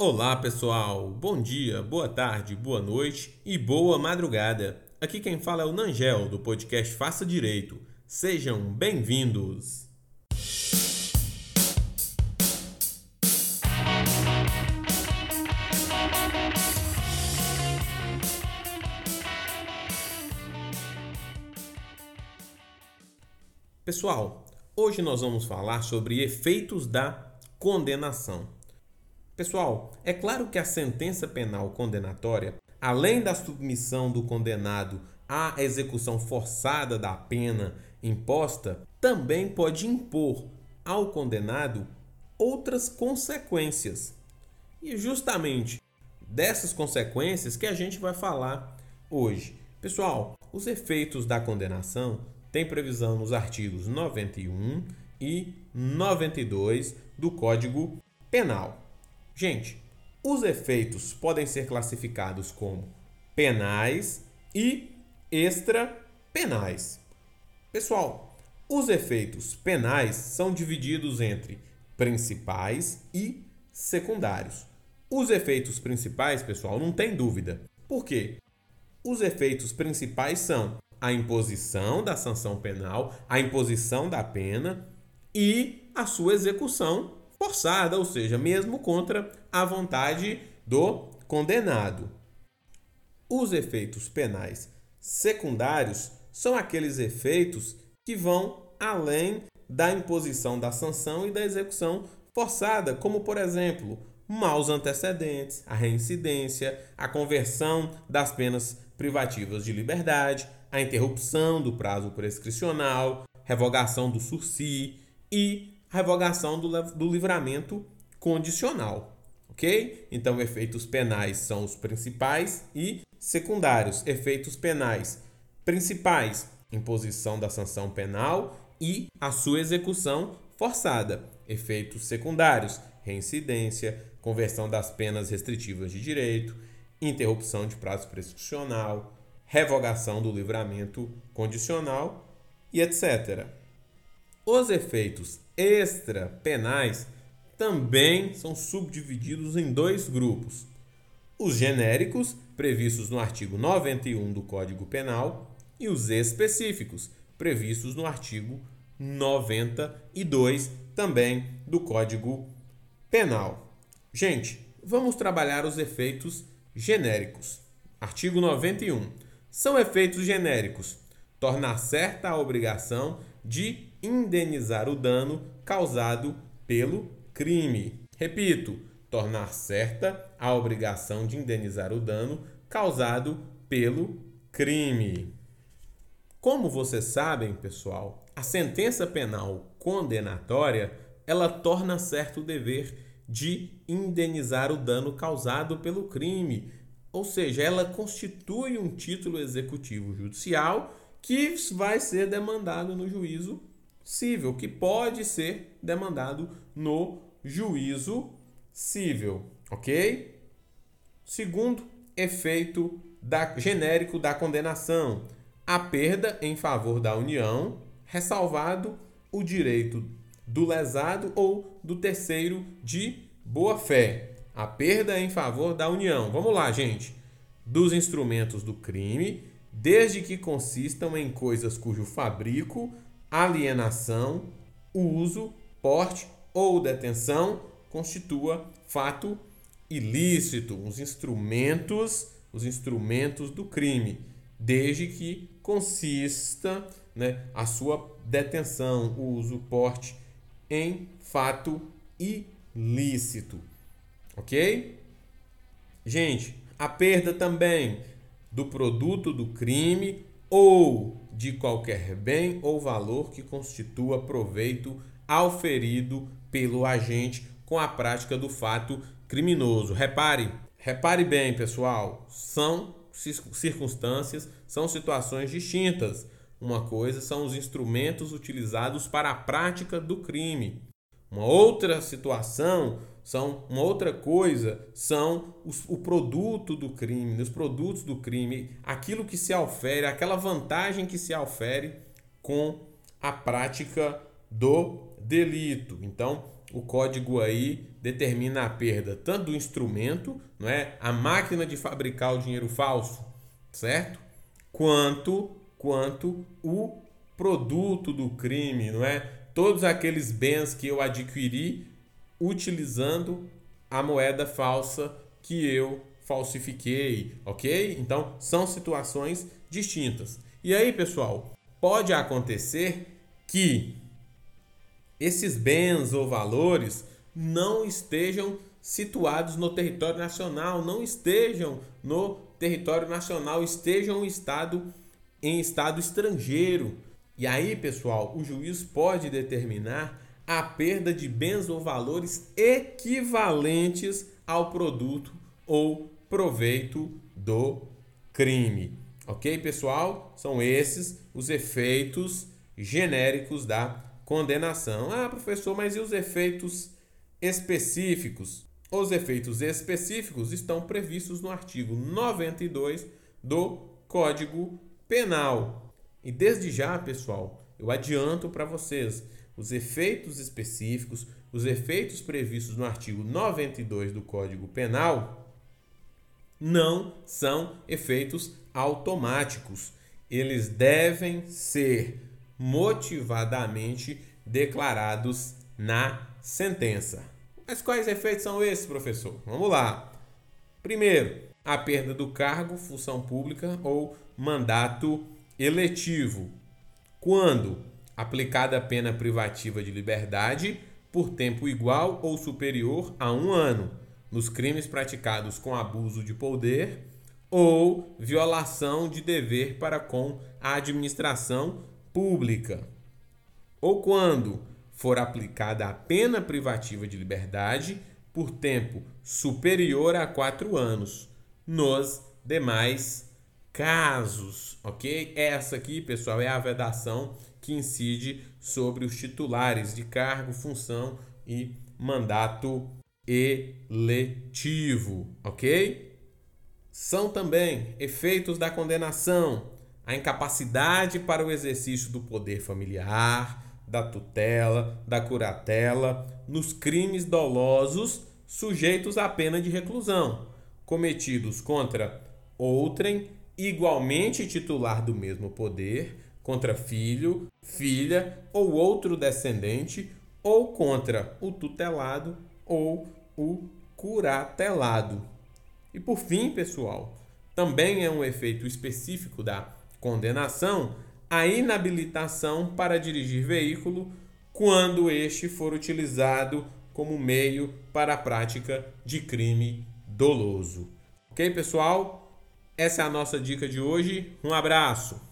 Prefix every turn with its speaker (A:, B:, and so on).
A: Olá pessoal, bom dia, boa tarde, boa noite e boa madrugada. Aqui quem fala é o Nangel do podcast Faça Direito. Sejam bem-vindos. Pessoal, hoje nós vamos falar sobre efeitos da condenação. Pessoal, é claro que a sentença penal condenatória, além da submissão do condenado à execução forçada da pena imposta, também pode impor ao condenado outras consequências. E justamente dessas consequências que a gente vai falar hoje. Pessoal, os efeitos da condenação têm previsão nos artigos 91 e 92 do Código Penal. Gente, os efeitos podem ser classificados como penais e extrapenais. Pessoal, os efeitos penais são divididos entre principais e secundários. Os efeitos principais, pessoal, não tem dúvida. Por quê? Os efeitos principais são a imposição da sanção penal, a imposição da pena e a sua execução forçada, ou seja, mesmo contra a vontade do condenado. Os efeitos penais secundários são aqueles efeitos que vão além da imposição da sanção e da execução forçada, como por exemplo, maus antecedentes, a reincidência, a conversão das penas privativas de liberdade, a interrupção do prazo prescricional, revogação do sursi e revogação do, do livramento condicional. Ok? Então, efeitos penais são os principais e secundários. Efeitos penais principais: imposição da sanção penal e a sua execução forçada. Efeitos secundários: reincidência, conversão das penas restritivas de direito, interrupção de prazo prescricional, revogação do livramento condicional e etc. Os efeitos extrapenais também são subdivididos em dois grupos: os genéricos, previstos no artigo 91 do Código Penal, e os específicos, previstos no artigo 92 também do Código Penal. Gente, vamos trabalhar os efeitos genéricos. Artigo 91. São efeitos genéricos tornar certa a obrigação de indenizar o dano causado pelo crime. Repito, tornar certa a obrigação de indenizar o dano causado pelo crime. Como vocês sabem, pessoal, a sentença penal condenatória, ela torna certo o dever de indenizar o dano causado pelo crime, ou seja, ela constitui um título executivo judicial que vai ser demandado no juízo civil, que pode ser demandado no juízo civil, ok? Segundo efeito da, genérico da condenação, a perda em favor da União, ressalvado o direito do lesado ou do terceiro de boa-fé. A perda em favor da União. Vamos lá, gente. Dos instrumentos do crime, desde que consistam em coisas cujo fabrico alienação, uso, porte ou detenção constitua fato ilícito, os instrumentos, os instrumentos do crime, desde que consista né, a sua detenção, uso, porte em fato ilícito. Ok? Gente, a perda também do produto do crime ou de qualquer bem ou valor que constitua proveito auferido pelo agente com a prática do fato criminoso. Repare, repare bem, pessoal, são circunstâncias, são situações distintas. Uma coisa são os instrumentos utilizados para a prática do crime. Uma outra situação são uma outra coisa são os, o produto do crime, os produtos do crime, aquilo que se ofere, aquela vantagem que se ofere com a prática do delito. Então, o código aí determina a perda tanto do instrumento, não é? A máquina de fabricar o dinheiro falso, certo? Quanto quanto o produto do crime, não é? Todos aqueles bens que eu adquiri utilizando a moeda falsa que eu falsifiquei, ok? Então são situações distintas. E aí, pessoal, pode acontecer que esses bens ou valores não estejam situados no território nacional, não estejam no território nacional, estejam em estado, em estado estrangeiro. E aí, pessoal, o juiz pode determinar a perda de bens ou valores equivalentes ao produto ou proveito do crime. Ok, pessoal? São esses os efeitos genéricos da condenação. Ah, professor, mas e os efeitos específicos? Os efeitos específicos estão previstos no artigo 92 do Código Penal. E desde já, pessoal, eu adianto para vocês os efeitos específicos, os efeitos previstos no artigo 92 do Código Penal não são efeitos automáticos. Eles devem ser motivadamente declarados na sentença. Mas quais efeitos são esses, professor? Vamos lá. Primeiro, a perda do cargo, função pública ou mandato eletivo. Quando aplicada a pena privativa de liberdade por tempo igual ou superior a um ano, nos crimes praticados com abuso de poder ou violação de dever para com a administração pública, ou quando for aplicada a pena privativa de liberdade por tempo superior a quatro anos, nos demais casos, ok? Essa aqui, pessoal, é a vedação que incide sobre os titulares de cargo, função e mandato eletivo, ok? São também efeitos da condenação a incapacidade para o exercício do poder familiar, da tutela, da curatela, nos crimes dolosos sujeitos à pena de reclusão, cometidos contra outrem igualmente titular do mesmo poder, contra filho, filha ou outro descendente, ou contra o tutelado ou o curatelado. E por fim, pessoal, também é um efeito específico da condenação a inabilitação para dirigir veículo quando este for utilizado como meio para a prática de crime doloso. Ok, pessoal? Essa é a nossa dica de hoje. Um abraço!